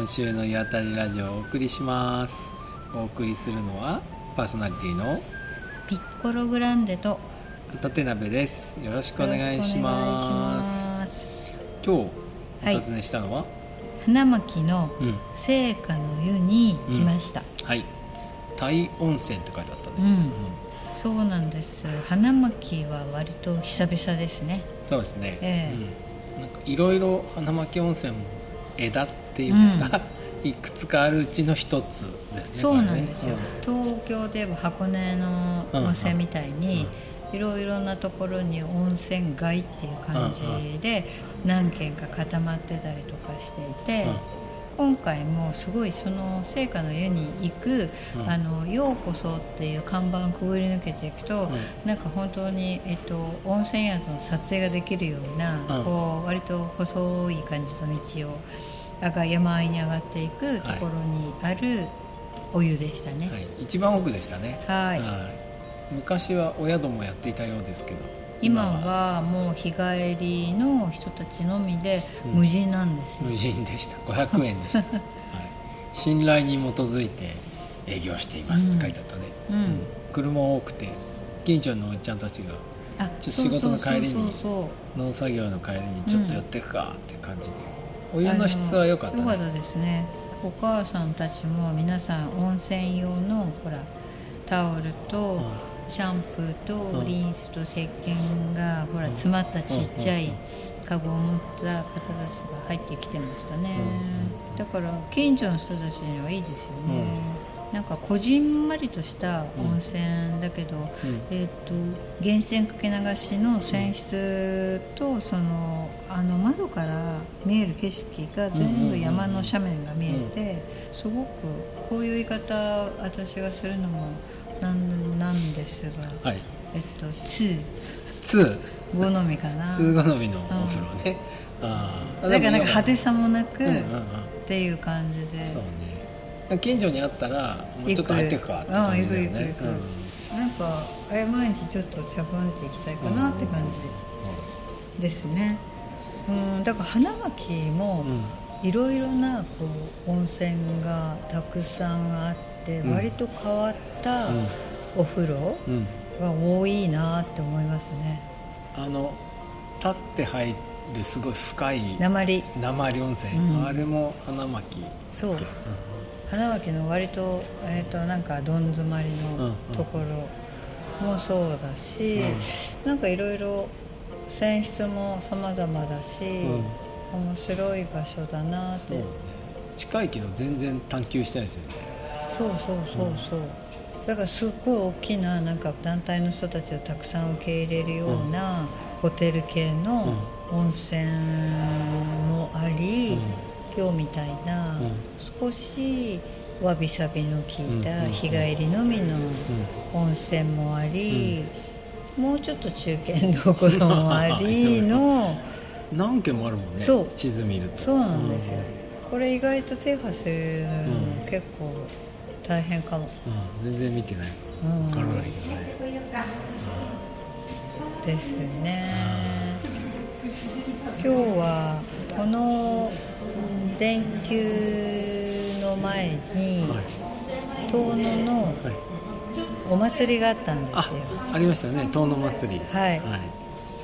今週の「湯あたりラジオ」をお送りします。お送りするのはパーソナリティのピッコログランデと片手鍋です。よろしくお願いします。今日お尋ねしたのは、花巻のうん。聖火の湯に来ました、はい。大温泉って書いてあったね、うん。そうなんです。花巻は割と久々ですね。そうですね、えうん、なんかいろいろ花巻温泉も枝っていうんですか、いくつかあるうちの一つですねそうなんですよ、東京では箱根の温泉みたいに、いろいろなところに温泉街っていう感じで何軒か固まってたりとかしていて、うん。今回もすごいその聖火の湯に行く「うん。あのようこそ」っていう看板をくぐり抜けていくと、ん。なんか本当に、えっと、温泉宿の撮影ができるような、うん。こう割と細い感じの道をあが山あいに上がっていくところにあるお湯でしたね。はい、一番奥でしたね。はい。昔はお宿もやっていたようですけど今はもう日帰りの人たちのみで無人なんですよ、無人でした。500円でした、はい、信頼に基づいて営業しています。って書いてあったね、うん。車多くて近所のおっちゃんたちがあちょっと仕事の帰りに農作業の帰りにちょっと寄っていくかって感じで、お湯の質は良かったね。良かったですね。お母さんたちも皆さん温泉用のほらタオルと、ん。シャンプーとうん。リンスと石鹸がほら詰まったちっちゃいカゴを持った方たちが入ってきてましたね、だから近所の人たちにはいいですよね、なんかこじんまりとした温泉だけど、えー、と源泉かけ流しの泉質とそのあの窓から見える景色が全部山の斜面が見えてすごくこういう言い方私がするのもなんなんですが、はい。えっと2 2好みかな？通好みのお風呂ね、ああだからなんか派手さもなく、うんうんうん。っていう感じで。そうね近所にあったらもうちょっと入っていくかって感じだよね。なんかえ毎日ちょっと茶番って行きたいかなって感じですね。うんだから花巻もいろいろなこう温泉がたくさんあって、うん。割と変わったうん。お風呂うん。うんが多いなって思いますね。あの立って入るすごい深い鉛。鉛温泉、うん。あれも花巻。そう花巻の割と,、えー、となんかどん詰まりうんうん。のところもそうだし、なんかいろいろ泉質も様々だし、ん。面白い場所だなって。そうね。近いけど全然探求したいですよね。そうそうそうそう、だからすっごい大きななんか団体の人たちをたくさん受け入れるような、ホテル系の温泉もあり、今日みたいな、うん。少しわびさびの効いうんうんた日帰りのみの温泉もあり、もうちょっと中堅どころもありの 何軒もあるもんねそう。地図見ると。そうなんですよ、これ意外と制覇するのうん。結構大変かも。うん、うん全然見てない。うん。分からないけどね、ですね。今日はこの連休の前にはい。遠野のはい、お祭りがあったんですあよ。ありましたね。遠野祭り。はい。はい。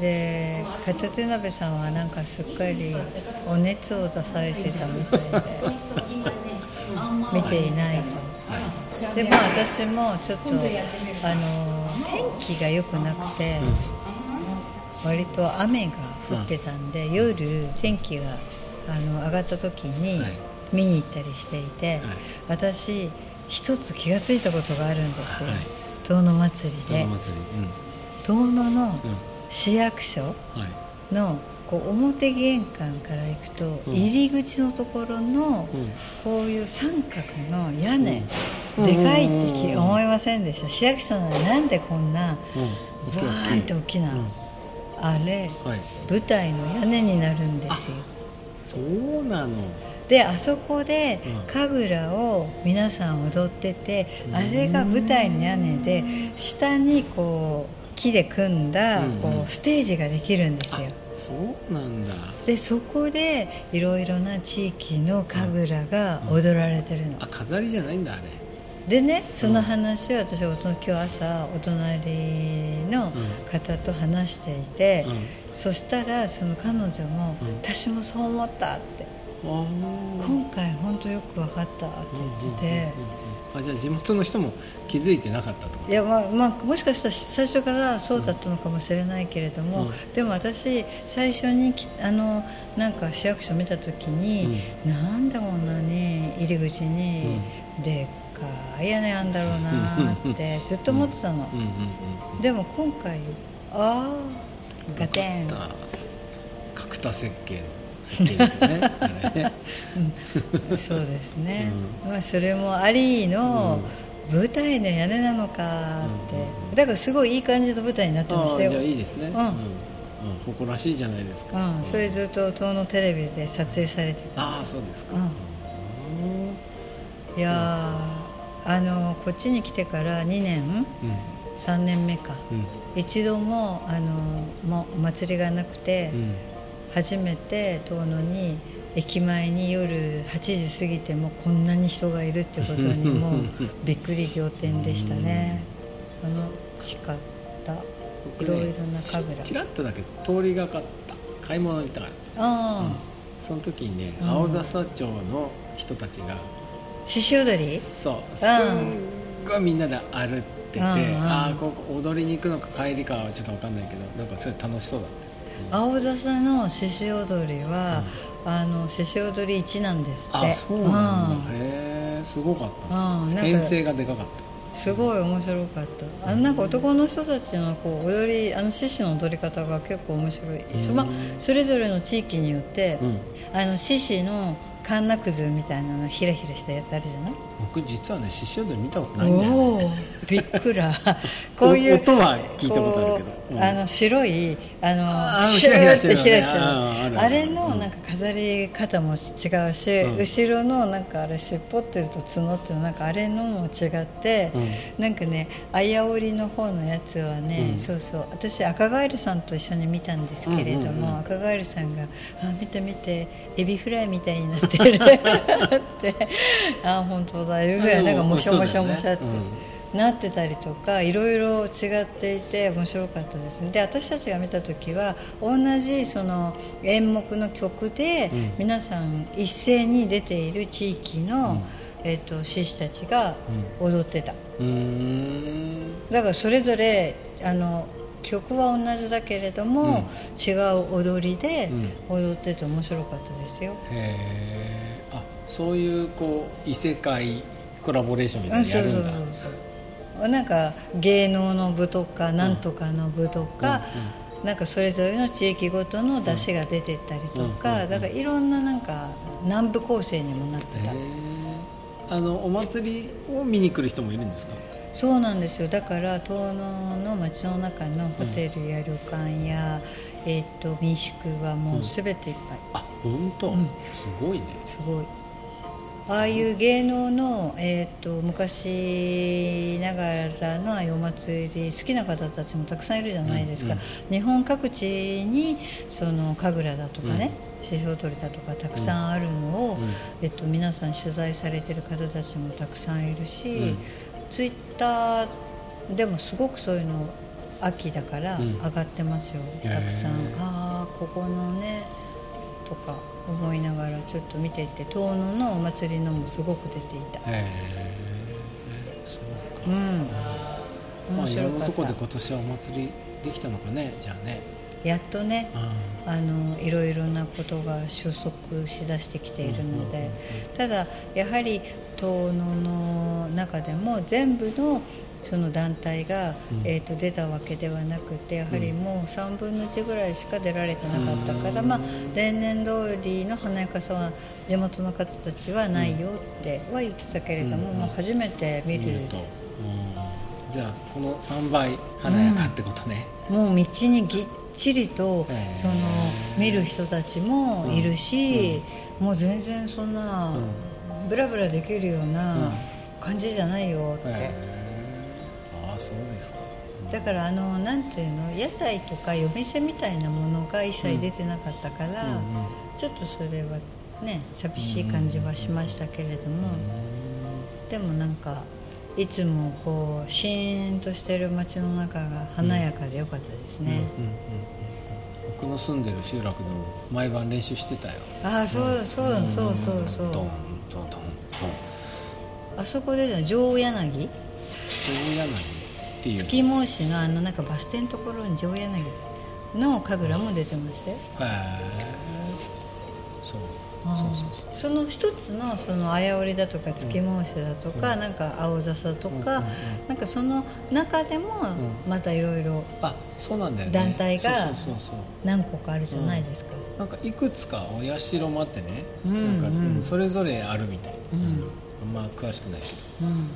で片手鍋さんはなんかすっかりお熱を出されてたみたいで 見ていないと。でまあ私もちょっとあの天気が良くなくて、割と雨が降ってたんで、夜天気があの上がった時にはい。見に行ったりしていて、私一つ気がついたことがあるんですよ、はい。遠野祭りで。遠野祭り。遠野のうん。うん市役所はい。のこう表玄関から行くとうん。入り口のところのうん。こういう三角の屋根、うん。でかいって思いませんでした。市役所なのになんでこんなうん。バーンって大きな、うん。あれはい。舞台の屋根になるんですよそうなの。であそこでうん。神楽を皆さん踊ってて、あれが舞台の屋根で下にこう木で組んだうんうん。こうステージができるんですよ、そうなんだ。でそこでいろいろな地域の神楽が踊られてるの、あ飾りじゃないんだあれでねその話を私は今日朝お隣の方と話していて、うん。そしたらその彼女も「うん私もそう思った」って。あー「今回本当よく分かった」って言ってて。うんうんうんうんあじゃあ地元の人も気づいてなかったといやまあまあ、もしかしたら最初からそうだったのかもしれないけれども、うん。でも私最初にきあのなんか市役所見た時に、なんだこんなに入り口にでっかい屋根あんだろうなってずっと思ってたの、うん。うん。うん。でも今回ああガテン。角田設計の設計ですよね。あれね。そうですね、まあ、それもありの舞台の屋根なのかって、だからすごいいい感じの舞台になってましたよ。いいですね。うん。うん。誇らしいじゃないですか。うん、それずっと遠野テレビで撮影されてた。ああそうですか。うんうんいやーあのこっちに来てから2年うん。3年目か、うん。一度もあのもうお祭りがなくて、うん。初めて遠野に駅前に夜8時過ぎてもこんなに人がいるってことにも びっくり仰天でしたね。楽しかったねろいろな神楽。ちちらっとだけ通りがかった。買い物に行ったから。ああ。その時にねうん。青笹町の人たちが。獅子踊り？そう。すんごいみんなで歩っててうんうん。ああここ踊りに行くのか帰りかはちょっと分かんないけどなんかすごい楽しそうだった。青笹の獅子踊りは、あの獅子踊り1なんですって。あそうなんうん。だへえすごかった。編成がでかかっすごい面白かった。あのなんか男の人たちのこう踊りあの獅子の踊り方が結構面白い、そまあそれぞれの地域によって、うん。あの獅子のカンナくずみたいなのヒラヒラしたやつあるじゃない？僕実はね獅子踊り見たことないんだよね。びっくら。こういう音は聞いたことあるけど。こううん。あの白いあのあシューって開いてるあれのなんか飾り方も違うし、うん。後ろのなんかあれ尻尾っていうと角っていうのなんかあれのも違って、なんかねあやおりの方のやつはね、うん。そうそう。私赤ガエルさんと一緒に見たんですけれども、うんうんうん。赤ガエルさんが「あ見て見てエビフライみたいになってる」って「あ本当だ」いうぐらいなんかもしゃもしゃもしゃって。なってたりとかいろいろ違っていて面白かったですね。で私たちが見た時は同じその演目の曲でうん。皆さん一斉に出ている地域の、えっと獅子たちが踊ってた。うーん。だからそれぞれあの曲は同じだけれども、違う踊りで踊ってて面白かったですよ、へえあそういうこう異世界コラボレーションみたうんいなのやるんだ。そうそうそうそう。なんか芸能の部とかなんとかの部とか、なんかそれぞれの地域ごとの出汁が出てったりとか、だからいろんななんか南部構成にもなってた、へえあのお祭りを見に来る人もいるんですか？そうなんですよ。だから遠野の町の中のホテルや旅館や、えー、と民宿はもう全ていっぱい、あ本当、すごいね。すごいああいう芸能の、えー、と昔ながらのああいうお祭り好きな方たちもたくさんいるじゃないですか、日本各地にその神楽だとかね、獅子踊りだとかたくさんあるのを、えっと、皆さん取材されてる方たちもたくさんいるし、ツイッターでもすごくそういうの秋だからん。上がってますよ、へーたくさん。ああここのねとか思いながらちょっと見ていて遠野のお祭りのもすごく出ていた。へえそうか。うん。まあいろんな面白かった。とこで今年はお祭りできたのかねじゃあね。やっとねうあのいろいろなことが収束しだしてきているのでただやはり遠野の中でも全部のその団体が、えー、と出たわけではなくてやはりもう3分の1ぐらいしか出られてなかったから、まあ、例年通りの華やかさは地元の方たちはないよっては言ってたけれども、もう初めて見る。じゃあこの3倍華やかってことね、もう道にぎっちりとへーその見る人たちもいるし、もう全然そんなブラブラできるような感じじゃないよって、へえそうですか。だからあのなんていうの屋台とか夜店みたいなものが一切出てなかったから、うんうん。ちょっとそれはね寂しい感じはしましたけれども、でもなんかいつもこうシーンとしてる街の中が華やかでよかったですね、うんうんうん僕の住んでる集落でも毎晩練習してたよ。ああそうそうそうそうそう、ドンドンドンドン。あそこでの上柳？大柳？っていう。月申しのあのなんかバス停のところに上柳の神楽も出てましたよ。へえそう。そうそうそうその一つのその綾織だとか月申しだとか、なんか青笹とか、うんうんうん。なんかその中でもまたいろいろあそうなんだよね。団体がそうそうそうそう。何個かあるじゃないですか、なんかいくつかお社もあってね、うんなんかうんそれぞれあるみたい、うん。あんま詳しくない。けどうん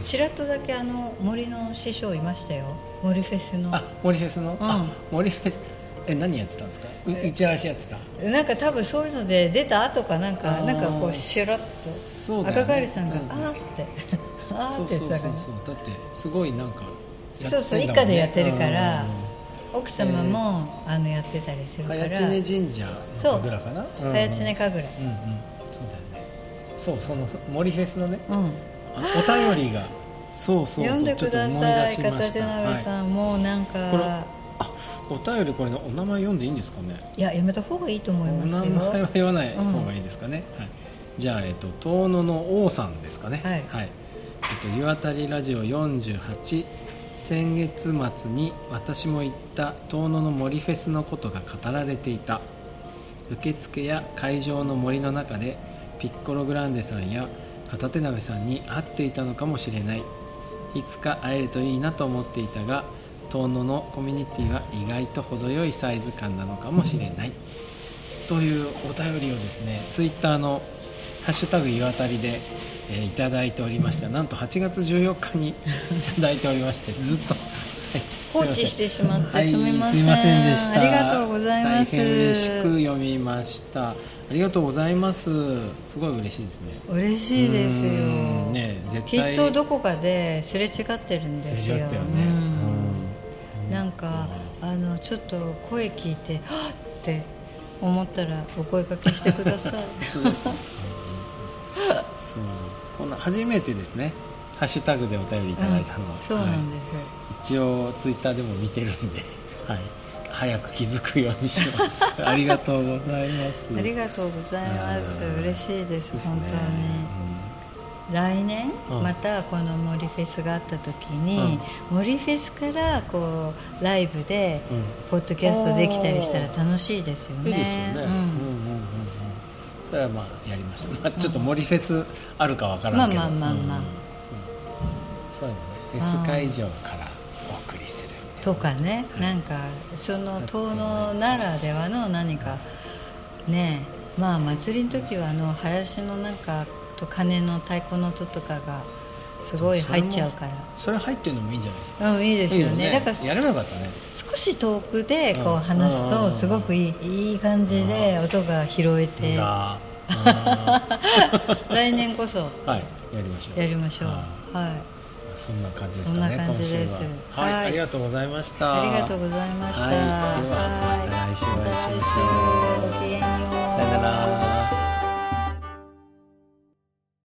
ちらっとだけあの森の師匠いましたよ。森フェスの。あ森フェスの、あうん。森フェス。え何やってたんですか？う打ち合わせやってた？なんか多分そういうので出た後かなんかあー。なんかこうシュラッとね。赤狩りさんが「うん。あーって。あーそうって言ってたから。そうそうだってすごいなんかね。そうそう一家でやってるからうん。奥様も、あのやってたりするから。早知根神社の神楽かな？うん早知根神楽。うんうん。そうだよね。そうその森フェスのね。うん。あお便りがそうそうそう読んでくだちょっと思いさい出しました。片手鍋さはいん、もうなんかあお便りこれのお名前読んでいいんですかね？いややめた方がいいと思いおますよ。名前は言わない方がいいですかね、はい、じゃあ、えっと、遠野の王さんですかね？はい。えっと、湯あたりラジオ48先月末に私も行った遠野の森フェスのことが語られていた。受付や会場の森の中でピッコログランデさんや片手鍋さんに会っていたのかもしれない。いつか会えるといいなと思っていたが遠野のコミュニティは意外と程よいサイズ感なのかもしれない。というお便りをですねツイッターの「ハッシュタグ湯あたりで」えーいただいておりました。なんと8月14日に いただいておりましてずっと、放置してしまってはいすみません。すいませんでした。ありがとうございます。大変嬉しく読みました。ありがとうございます。すごい嬉しいですね。嬉しいですよ。うんね絶き対っとどこかですれ違ってるんですよ。すれ違ってたよね、うん。なんかあのちょっと声聞いて「はっ!」って思ったらお声かけしてください。そう。こんな初めてですねハッシュタグでお便りいただいたのは、うんそうなんです、一応ツイッターでも見てるんで、はい、早く気づくようにします。ありがとうございます。ありがとうございます。うん嬉しいですね。本当に。来年、うん。またこの森フェスがあった時に、森フェスからこうライブでうん。ポッドキャストできたりしたら楽しいですよね。うんいいですよね、うん、うんうんうんうん。それはまあやりましょう、まあ、ちょっと森フェスあるかわからんけど。まあまあまあまあ。うんそういうのね。フェス会場からお送りするとかね、なんかその遠野ならではの何かね。まあ祭りの時はあの林のなんかと鐘の太鼓の音とかがすごい入っちゃうから。なそれ入ってるのもいいんじゃないですか。うんいいですよね。だからやればよかったね。少し遠くでこう話すとうんすごくいいいい感じで音が拾えて。だ。来年こそはい。やりましょう。やりましょう。ははいそんな感じですかね今週は。はい、はいありがとうございました。ありがとうございました。はいではまた来週お会いしましょう。さよなら